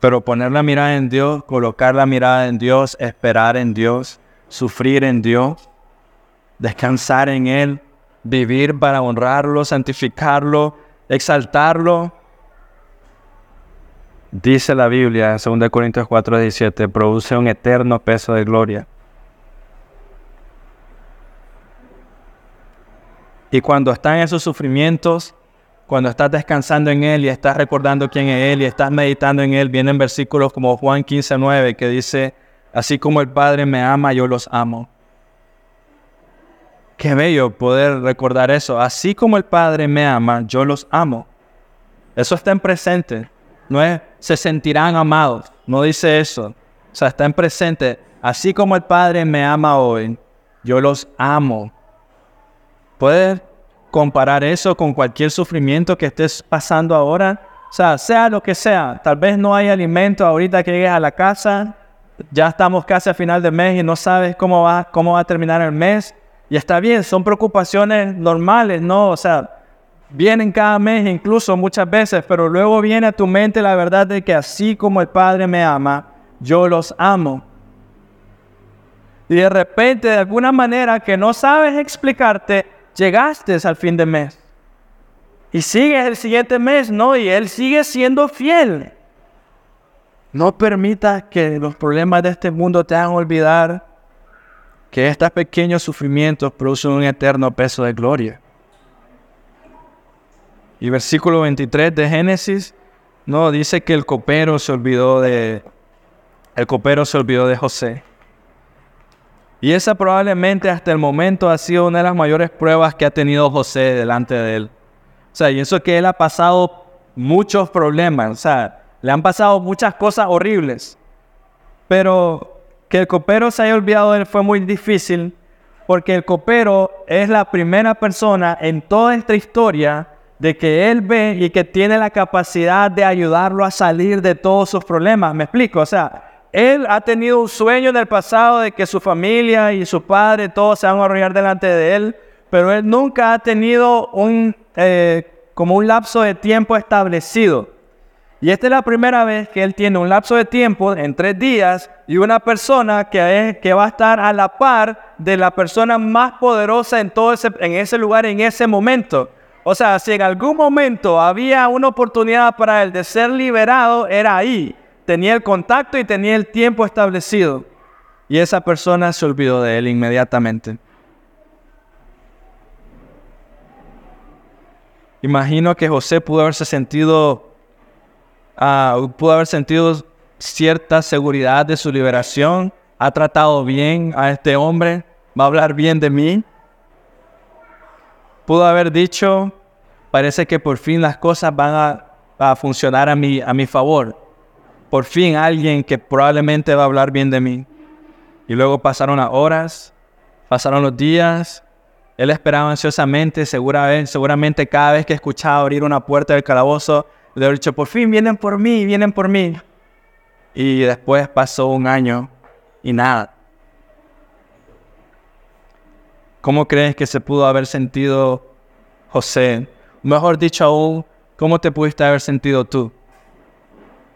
Pero poner la mirada en Dios, colocar la mirada en Dios, esperar en Dios, sufrir en Dios, descansar en Él, vivir para honrarlo, santificarlo, exaltarlo. Dice la Biblia en 2 Corintios 4, 17, produce un eterno peso de gloria. Y cuando están esos sufrimientos, cuando estás descansando en Él y estás recordando quién es Él y estás meditando en Él, vienen versículos como Juan 15, 9, que dice, Así como el Padre me ama, yo los amo. Qué bello poder recordar eso. Así como el Padre me ama, yo los amo. Eso está en presente. No es se sentirán amados. No dice eso. O sea, está en presente. Así como el Padre me ama hoy, yo los amo. ¿Puedes comparar eso con cualquier sufrimiento que estés pasando ahora? O sea, sea lo que sea. Tal vez no hay alimento ahorita que llegues a la casa ya estamos casi a final de mes y no sabes cómo va, cómo va a terminar el mes. Y está bien, son preocupaciones normales, ¿no? O sea, vienen cada mes, incluso muchas veces, pero luego viene a tu mente la verdad de que así como el Padre me ama, yo los amo. Y de repente, de alguna manera que no sabes explicarte, llegaste al fin de mes. Y sigues el siguiente mes, ¿no? Y Él sigue siendo fiel. No permitas que los problemas de este mundo te hagan olvidar que estos pequeños sufrimientos producen un eterno peso de gloria. Y versículo 23 de Génesis, no, dice que el copero se olvidó de, el copero se olvidó de José. Y esa probablemente hasta el momento ha sido una de las mayores pruebas que ha tenido José delante de él. O sea, y eso que él ha pasado muchos problemas, o sea, le han pasado muchas cosas horribles. Pero que el copero se haya olvidado de él fue muy difícil, porque el copero es la primera persona en toda esta historia de que Él ve y que tiene la capacidad de ayudarlo a salir de todos sus problemas. ¿Me explico? O sea, Él ha tenido un sueño en el pasado de que su familia y su padre, todos se van a arrollar delante de Él, pero Él nunca ha tenido un, eh, como un lapso de tiempo establecido. Y esta es la primera vez que Él tiene un lapso de tiempo en tres días y una persona que, que va a estar a la par de la persona más poderosa en, todo ese, en ese lugar, en ese momento. O sea, si en algún momento había una oportunidad para él de ser liberado, era ahí. Tenía el contacto y tenía el tiempo establecido. Y esa persona se olvidó de él inmediatamente. Imagino que José pudo haberse sentido, uh, pudo haber sentido cierta seguridad de su liberación. Ha tratado bien a este hombre, va a hablar bien de mí pudo haber dicho, parece que por fin las cosas van a, funcionar a mi, a mi favor. Por fin alguien que probablemente va a hablar bien de mí. Y luego pasaron las horas, pasaron los días. Él esperaba ansiosamente, seguramente cada vez que escuchaba abrir una puerta del calabozo, le había dicho, por fin vienen por mí, vienen por mí. Y después pasó un año y nada. ¿Cómo crees que se pudo haber sentido José? Mejor dicho aún, ¿cómo te pudiste haber sentido tú?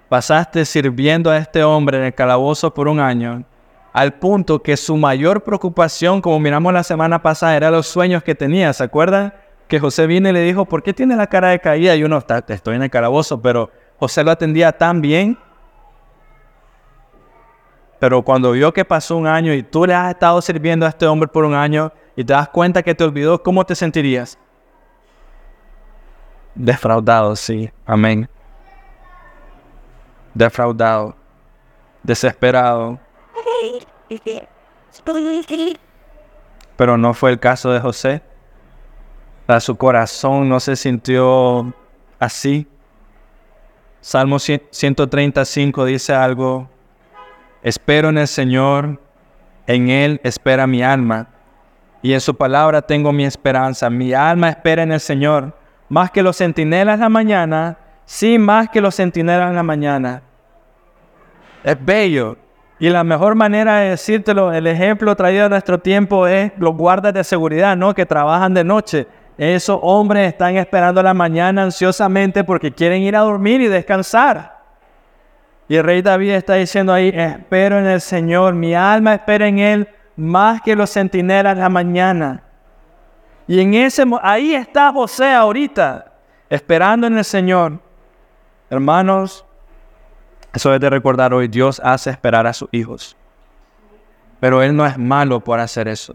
Pasaste sirviendo a este hombre en el calabozo por un año, al punto que su mayor preocupación, como miramos la semana pasada, era los sueños que tenía. ¿Se acuerdan? Que José vino y le dijo, ¿por qué tiene la cara de caída? Y uno, está, estoy en el calabozo, pero José lo atendía tan bien pero cuando vio que pasó un año y tú le has estado sirviendo a este hombre por un año y te das cuenta que te olvidó, ¿cómo te sentirías? Defraudado, sí. Amén. Defraudado. Desesperado. *laughs* Pero no fue el caso de José. Su corazón no se sintió así. Salmo 135 dice algo Espero en el Señor, en Él espera mi alma, y en su palabra tengo mi esperanza. Mi alma espera en el Señor, más que los centinelas de la mañana, sí, más que los centinelas de la mañana. Es bello. Y la mejor manera de decírtelo, el ejemplo traído a nuestro tiempo es los guardas de seguridad, ¿no? Que trabajan de noche. Esos hombres están esperando la mañana ansiosamente porque quieren ir a dormir y descansar. Y el rey David está diciendo ahí, espero en el Señor, mi alma espera en Él más que los centinelas la mañana. Y en ese, ahí está José ahorita, esperando en el Señor. Hermanos, eso es de recordar hoy, Dios hace esperar a sus hijos. Pero Él no es malo por hacer eso.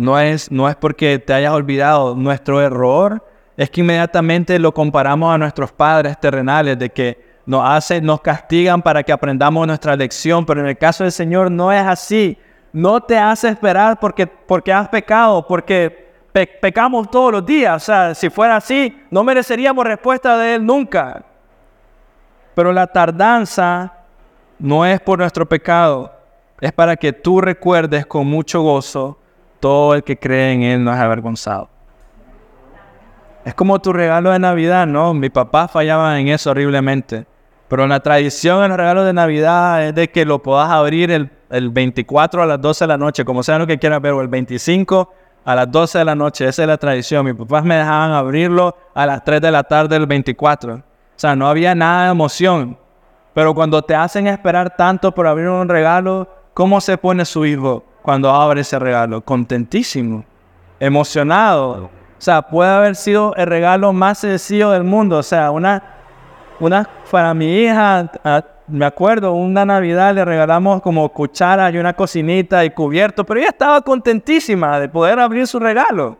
No es, no es porque te hayas olvidado. Nuestro error es que inmediatamente lo comparamos a nuestros padres terrenales, de que nos hacen, nos castigan para que aprendamos nuestra lección, pero en el caso del Señor no es así. No te hace esperar porque, porque has pecado, porque pecamos todos los días. O sea, si fuera así, no mereceríamos respuesta de Él nunca. Pero la tardanza no es por nuestro pecado, es para que tú recuerdes con mucho gozo todo el que cree en Él no es avergonzado. Es como tu regalo de Navidad, ¿no? Mi papá fallaba en eso horriblemente. Pero la tradición en los regalos de Navidad es de que lo puedas abrir el, 24 a las 12 de la noche, como sea lo que quieras ver, o el 25 a las 12 de la noche. Esa es la tradición. Mis papás me dejaban abrirlo a las 3 de la tarde del 24. O sea, no había nada de emoción. Pero cuando te hacen esperar tanto por abrir un regalo, ¿cómo se pone su hijo cuando abre ese regalo? Contentísimo, emocionado. O sea, puede haber sido el regalo más sencillo del mundo. O sea, una, una para mi hija, ah, me acuerdo, una Navidad le regalamos como cuchara y una cocinita y cubierto, pero ella estaba contentísima de poder abrir su regalo.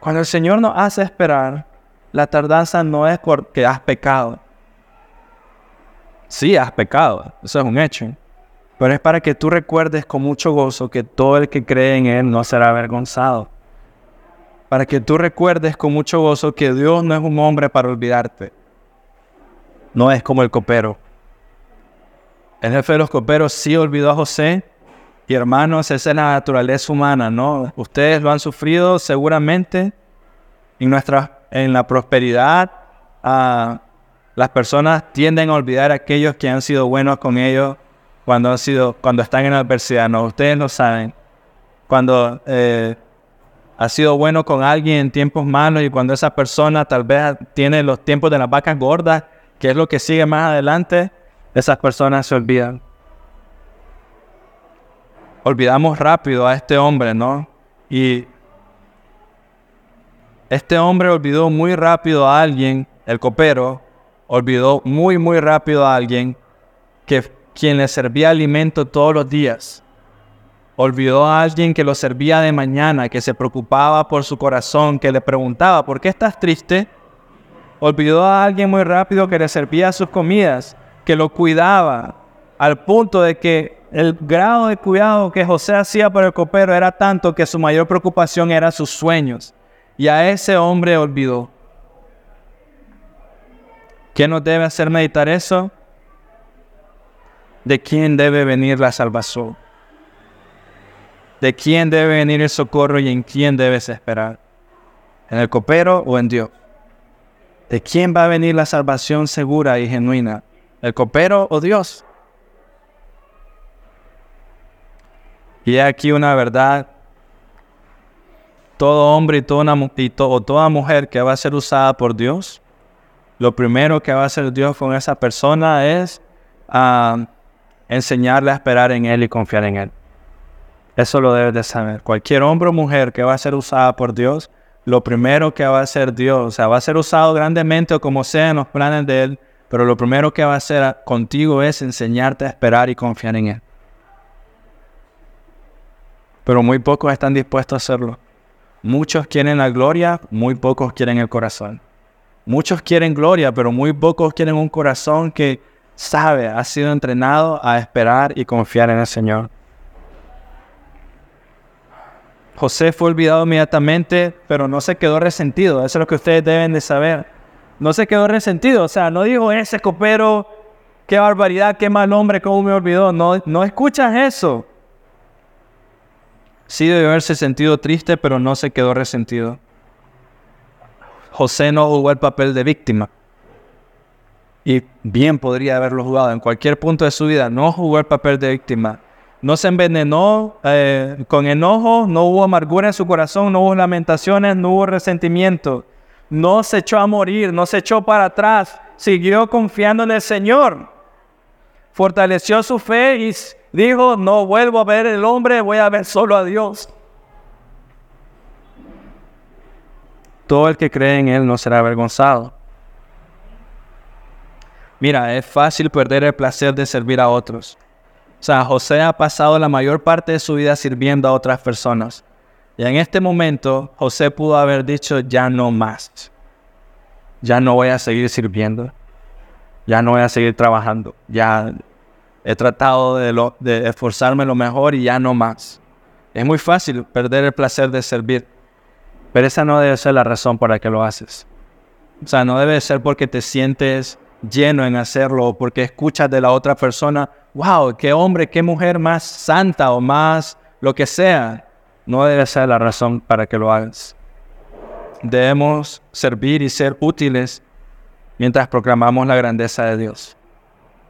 Cuando el Señor nos hace esperar, la tardanza no es porque has pecado. Sí, has pecado, eso es un hecho. Pero es para que tú recuerdes con mucho gozo que todo el que cree en Él no será avergonzado. Para que tú recuerdes con mucho gozo que Dios no es un hombre para olvidarte. No es como el copero el jefe de los coperos sí olvidó a José. Y hermanos, esa es la naturaleza humana, ¿no? Ustedes lo han sufrido seguramente en, nuestra, en la prosperidad. las personas tienden a olvidar a aquellos que han sido buenos con ellos cuando, han sido, cuando están en adversidad. No, ustedes lo saben. Cuando eh, ha sido bueno con alguien en tiempos malos y cuando esa persona tal vez tiene los tiempos de las vacas gordas, que es lo que sigue más adelante, esas personas se olvidan. Olvidamos rápido a este hombre, ¿no? Y este hombre olvidó muy rápido a alguien, el copero, olvidó muy, muy rápido a alguien que quien le servía alimento todos los días. Olvidó a alguien que lo servía de mañana, que se preocupaba por su corazón, que le preguntaba, ¿por qué estás triste? Olvidó a alguien muy rápido que le servía sus comidas que lo cuidaba, al punto de que el grado de cuidado que José hacía por el copero era tanto que su mayor preocupación era sus sueños. Y a ese hombre olvidó. ¿Qué nos debe hacer meditar eso? ¿De quién debe venir la salvación? ¿De quién debe venir el socorro y en quién debes esperar? ¿En el copero o en Dios? ¿De quién va a venir la salvación segura y genuina? ¿El copero o Dios? Y aquí una verdad. Todo hombre y toda, o toda mujer que va a ser usada por Dios, lo primero que va a hacer Dios con esa persona es ah, enseñarle a esperar en Él y confiar en Él. Eso lo debes de saber. Cualquier hombre o mujer que va a ser usada por Dios, lo primero que va a hacer Dios, o sea, va a ser usado grandemente o como sea en los planes de Él, pero lo primero que va a hacer contigo es enseñarte a esperar y confiar en Él. Pero muy pocos están dispuestos a hacerlo. Muchos quieren la gloria, muy pocos quieren el corazón. Muchos quieren gloria, pero muy pocos quieren un corazón que sabe, ha sido entrenado a esperar y confiar en el Señor. José fue olvidado inmediatamente, pero no se quedó resentido. Eso es lo que ustedes deben de saber no se quedó resentido. O sea, no dijo ese copero, qué barbaridad, qué mal hombre, cómo me olvidó. No, no escuchas eso. Sí debe haberse sentido triste, pero no se quedó resentido. José no jugó el papel de víctima. Y bien podría haberlo jugado en cualquier punto de su vida. No jugó el papel de víctima. No se envenenó eh, con enojo, no hubo amargura en su corazón, no hubo lamentaciones, no hubo resentimiento no se echó a morir, no se echó para atrás, siguió confiando en el Señor. Fortaleció su fe y dijo, no vuelvo a ver el hombre, voy a ver solo a Dios. Todo el que cree en Él no será avergonzado. Mira, es fácil perder el placer de servir a otros. Sea, José ha pasado la mayor parte de su vida sirviendo a otras personas. Y en este momento José pudo haber dicho, ya no más. Ya no voy a seguir sirviendo. Ya no voy a seguir trabajando. Ya he tratado de, de esforzarme lo mejor y ya no más. Es muy fácil perder el placer de servir. Pero esa no debe ser la razón por la que lo haces. O sea, no debe ser porque te sientes lleno en hacerlo porque escuchas de la otra persona, wow, qué hombre, qué mujer más santa o más lo que sea no debe ser la razón para que lo hagas. Debemos servir y ser útiles mientras proclamamos la grandeza de Dios.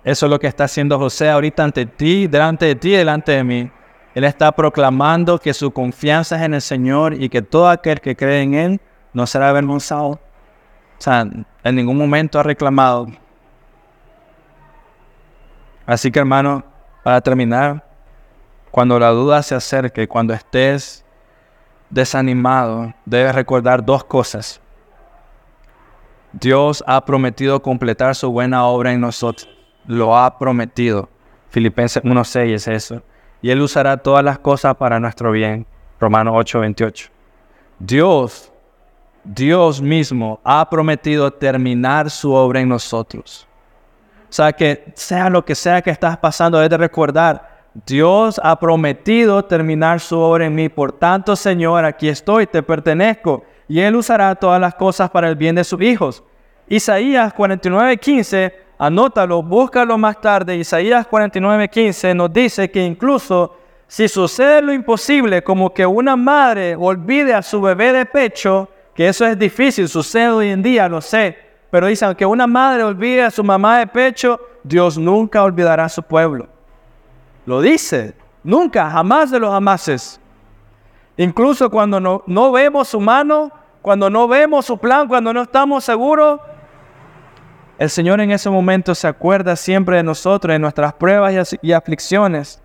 Eso es lo que está haciendo José ahorita ante ti, delante de ti, delante de mí. Él está proclamando que su confianza es en el Señor y que todo aquel que cree en Él no será avergonzado. O sea, en ningún momento ha reclamado. Así que hermano, para terminar, cuando la duda se acerque, cuando estés desanimado, debes recordar dos cosas. Dios ha prometido completar su buena obra en nosotros. Lo ha prometido. Filipenses 1.6 es eso. Y Él usará todas las cosas para nuestro bien. Romanos 8.28. Dios, Dios mismo ha prometido terminar su obra en nosotros. O sea que sea lo que sea que estás pasando, debes de recordar, Dios ha prometido terminar su obra en mí. Por tanto, Señor, aquí estoy, te pertenezco. Y Él usará todas las cosas para el bien de sus hijos. Isaías 49:15, anótalo, búscalo más tarde. Isaías 49:15 nos dice que incluso si sucede lo imposible, como que una madre olvide a su bebé de pecho, que eso es difícil, sucede hoy en día, lo sé. Pero dice, aunque una madre olvide a su mamá de pecho, Dios nunca olvidará a su pueblo. Lo dice, nunca, jamás de los jamases. Incluso cuando no, no vemos su mano, cuando no vemos su plan, cuando no estamos seguros, el Señor en ese momento se acuerda siempre de nosotros, de nuestras pruebas y, y aflicciones.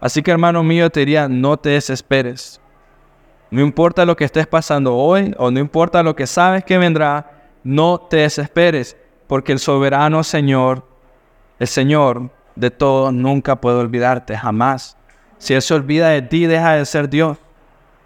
Así que hermano mío, te diría, no te desesperes. No importa lo que estés pasando hoy o no importa lo que sabes que vendrá, no te desesperes, porque el soberano Señor, el Señor, de todo, nunca puedo olvidarte, jamás. Si Él se olvida de ti, deja de ser Dios.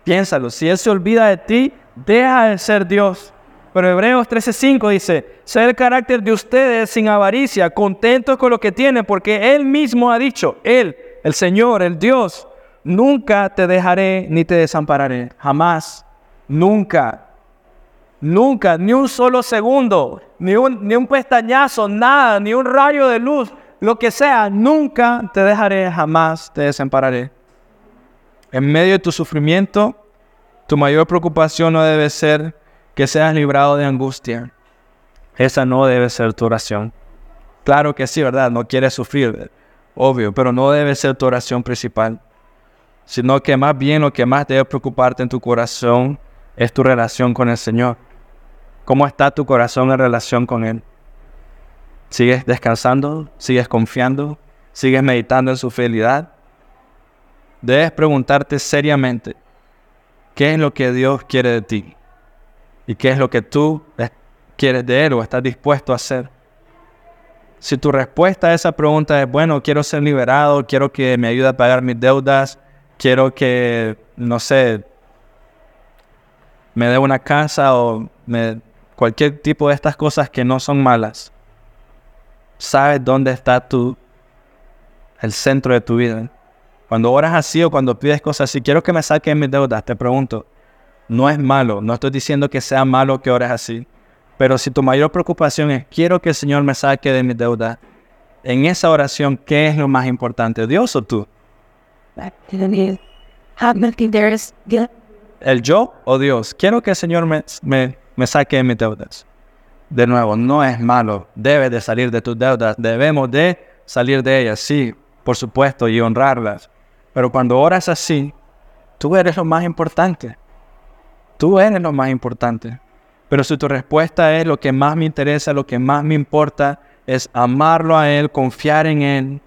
Piénsalo, si Él se olvida de ti, deja de ser Dios. Pero Hebreos 13:5 dice, sé el carácter de ustedes sin avaricia, contentos con lo que tienen, porque Él mismo ha dicho, Él, el Señor, el Dios, nunca te dejaré ni te desampararé, jamás, nunca, nunca, ni un solo segundo, ni un, ni un pestañazo, nada, ni un rayo de luz lo que sea, nunca te dejaré, jamás te desampararé. En medio de tu sufrimiento, tu mayor preocupación no debe ser que seas librado de angustia. Esa no debe ser tu oración. Claro que sí, ¿verdad? No quieres sufrir, obvio, pero no debe ser tu oración principal. Sino que más bien lo que más debe preocuparte en tu corazón es tu relación con el Señor. ¿Cómo está tu corazón en relación con Él? ¿Sigues descansando? ¿Sigues confiando? ¿Sigues meditando en su fidelidad? Debes preguntarte seriamente, ¿qué es lo que Dios quiere de ti? ¿Y qué es lo que tú quieres de Él o estás dispuesto a hacer? Si tu respuesta a esa pregunta es, bueno, quiero ser liberado, quiero que me ayude a pagar mis deudas, quiero que, no sé, me dé una casa o me, cualquier tipo de estas cosas que no son malas sabes dónde está tu, el centro de tu vida. Cuando oras así o cuando pides cosas así, quiero que me saquen mis deudas, te pregunto, no es malo, no estoy diciendo que sea malo que ores así, pero si tu mayor preocupación es, quiero que el Señor me saque de mis deudas, en esa oración, ¿qué es lo más importante, Dios o tú? ¿El yo o Dios? Quiero que el Señor me, me, me saque de mis deudas de nuevo, no es malo. Debes de salir de tus deudas. Debemos de salir de ellas, sí, por supuesto, y honrarlas. Pero cuando oras así, tú eres lo más importante. Tú eres lo más importante. Pero si tu respuesta es lo que más me interesa, lo que más me importa, es amarlo a Él, confiar en Él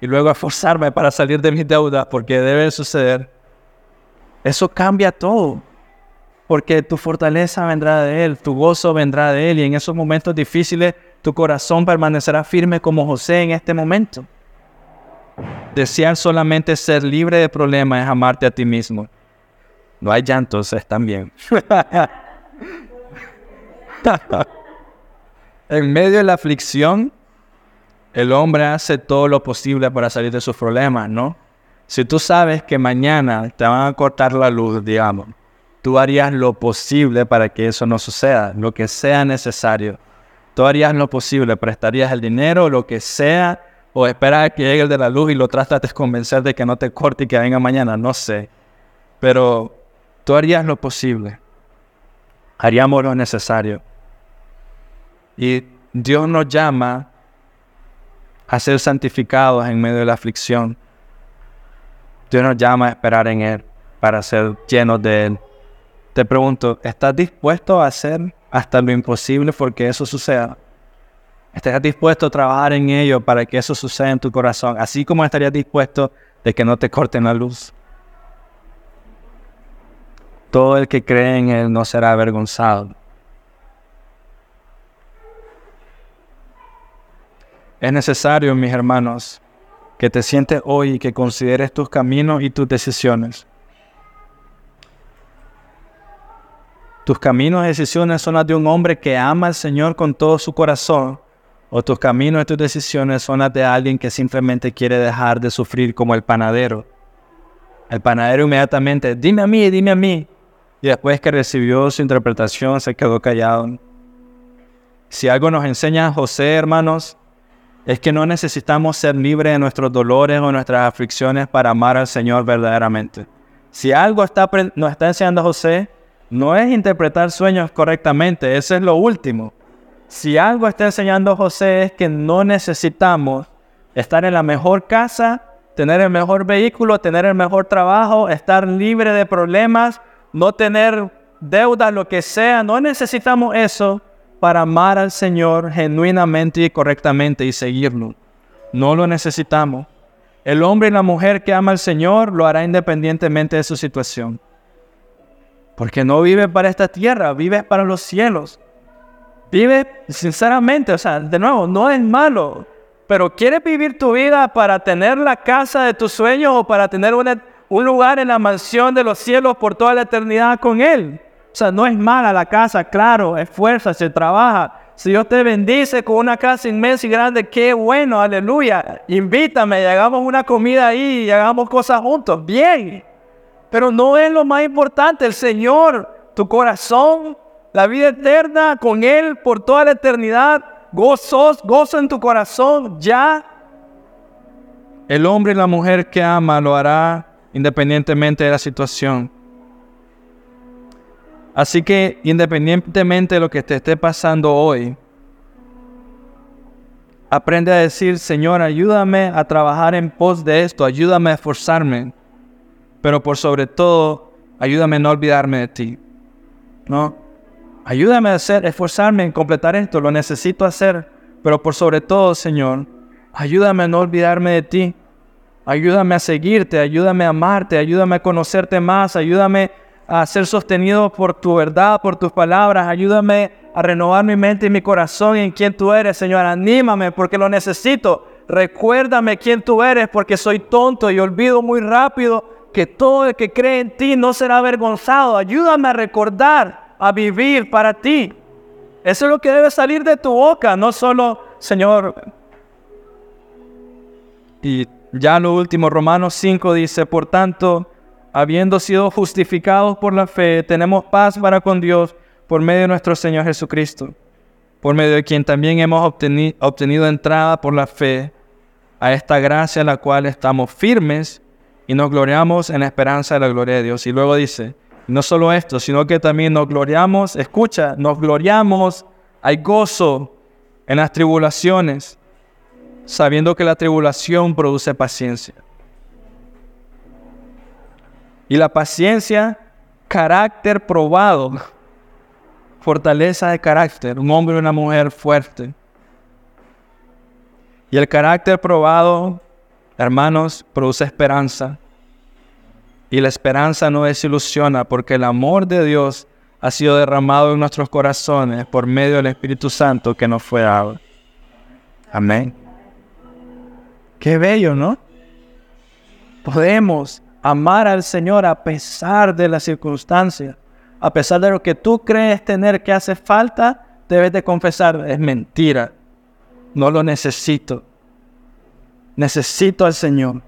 y luego esforzarme para salir de mis deudas, porque debe suceder, eso cambia todo porque tu fortaleza vendrá de Él, tu gozo vendrá de Él y en esos momentos difíciles tu corazón permanecerá firme como José en este momento. Desear solamente ser libre de problemas es amarte a ti mismo. No hay llantos, están bien. *laughs* en medio de la aflicción, el hombre hace todo lo posible para salir de sus problemas, ¿no? Si tú sabes que mañana te van a cortar la luz, digamos, tú harías lo posible para que eso no suceda, lo que sea necesario. Tú harías lo posible, prestarías el dinero, lo que sea, o esperas a que llegue el de la luz y lo tratas de convencer de que no te corte y que venga mañana, no sé. Pero tú harías lo posible. Haríamos lo necesario. Y Dios nos llama a ser santificados en medio de la aflicción. Dios nos llama a esperar en Él para ser llenos de Él. Te pregunto, ¿estás dispuesto a hacer hasta lo imposible porque eso suceda? ¿Estás dispuesto a trabajar en ello para que eso suceda en tu corazón? Así como estarías dispuesto de que no te corten la luz. Todo el que cree en Él no será avergonzado. Es necesario, mis hermanos, que te sientes hoy y que consideres tus caminos y tus decisiones. Tus caminos y decisiones son las de un hombre que ama al Señor con todo su corazón, o tus caminos y tus decisiones son las de alguien que simplemente quiere dejar de sufrir como el panadero. El panadero inmediatamente, dime a mí, dime a mí. Y después que recibió su interpretación se quedó callado. Si algo nos enseña José, hermanos, es que no necesitamos ser libres de nuestros dolores o nuestras aflicciones para amar al Señor verdaderamente. Si algo está, nos está enseñando José, no es interpretar sueños correctamente, eso es lo último. Si algo está enseñando José es que no necesitamos estar en la mejor casa, tener el mejor vehículo, tener el mejor trabajo, estar libre de problemas, no tener deudas, lo que sea. No necesitamos eso para amar al Señor genuinamente y correctamente y seguirlo. No lo necesitamos. El hombre y la mujer que ama al Señor lo hará independientemente de su situación. Porque no vive para esta tierra, vive para los cielos. Vive sinceramente, o sea, de nuevo, no es malo, pero ¿quieres vivir tu vida para tener la casa de tus sueños o para tener un lugar en la mansión de los cielos por toda la eternidad con Él? O sea, no es mala la casa, claro, es fuerza, se trabaja. Si Dios te bendice con una casa inmensa y grande, qué bueno, aleluya. Invítame y hagamos una comida ahí y hagamos cosas juntos. Bien. Pero no es lo más importante, el Señor, tu corazón, la vida eterna con Él por toda la eternidad, gozos, gozo en tu corazón, ya. El hombre y la mujer que ama lo hará independientemente de la situación. Así que independientemente de lo que te esté pasando hoy, aprende a decir, Señor, ayúdame a trabajar en pos de esto, ayúdame a esforzarme pero por sobre todo, ayúdame a no olvidarme de ti. ¿No? Ayúdame a hacer, esforzarme en completar esto, lo necesito hacer, pero por sobre todo, Señor, ayúdame a no olvidarme de ti. Ayúdame a seguirte, ayúdame a amarte, ayúdame a conocerte más, ayúdame a ser sostenido por tu verdad, por tus palabras, ayúdame a renovar mi mente y mi corazón en quien tú eres, Señor. Anímame porque lo necesito. Recuérdame quién tú eres porque soy tonto y olvido muy rápido que todo el que cree en ti no será avergonzado. Ayúdame a recordar, a vivir para ti. Eso es lo que debe salir de tu boca, no solo, Señor. Y ya lo último, Romanos 5 dice, por tanto, habiendo sido justificados por la fe, tenemos paz para con Dios por medio de nuestro Señor Jesucristo, por medio de quien también hemos obtenido, entrada por la fe a esta gracia a la cual estamos firmes y nos gloriamos en la esperanza de la gloria de Dios. Y luego dice, no solo esto, sino que también nos gloriamos, escucha, nos gloriamos, hay gozo en las tribulaciones, sabiendo que la tribulación produce paciencia. Y la paciencia, carácter probado, *laughs* fortaleza de carácter, un hombre y una mujer fuerte. Y el carácter probado hermanos, produce esperanza. Y la esperanza no desilusiona porque el amor de Dios ha sido derramado en nuestros corazones por medio del Espíritu Santo que nos fue dado. Amén. Qué bello, ¿no? Podemos amar al Señor a pesar de las circunstancias, a pesar de lo que tú crees tener que hace falta, debes de confesar, es mentira, no lo necesito. Necesito al Señor.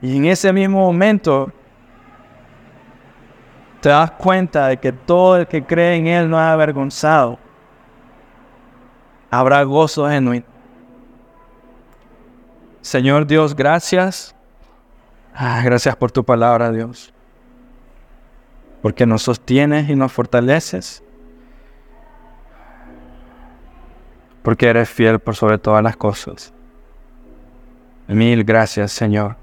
Y en ese mismo momento te das cuenta de que todo el que cree en Él no es avergonzado. Habrá gozo genuino. Señor Dios, gracias. Ah, gracias por tu palabra, Dios. Porque nos sostienes y nos fortaleces. Porque eres fiel por sobre todas las cosas. Mil gracias, Señor.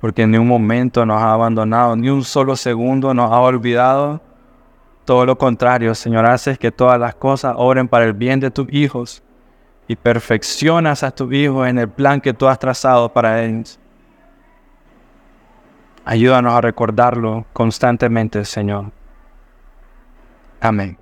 porque ni un momento nos ha abandonado, ni un solo segundo nos ha olvidado. Todo lo contrario, Señor, haces que todas las cosas obren para el bien de tus hijos y perfeccionas a tus hijos en el plan que tú has trazado para ellos. Ayúdanos a recordarlo constantemente, Señor. Amén.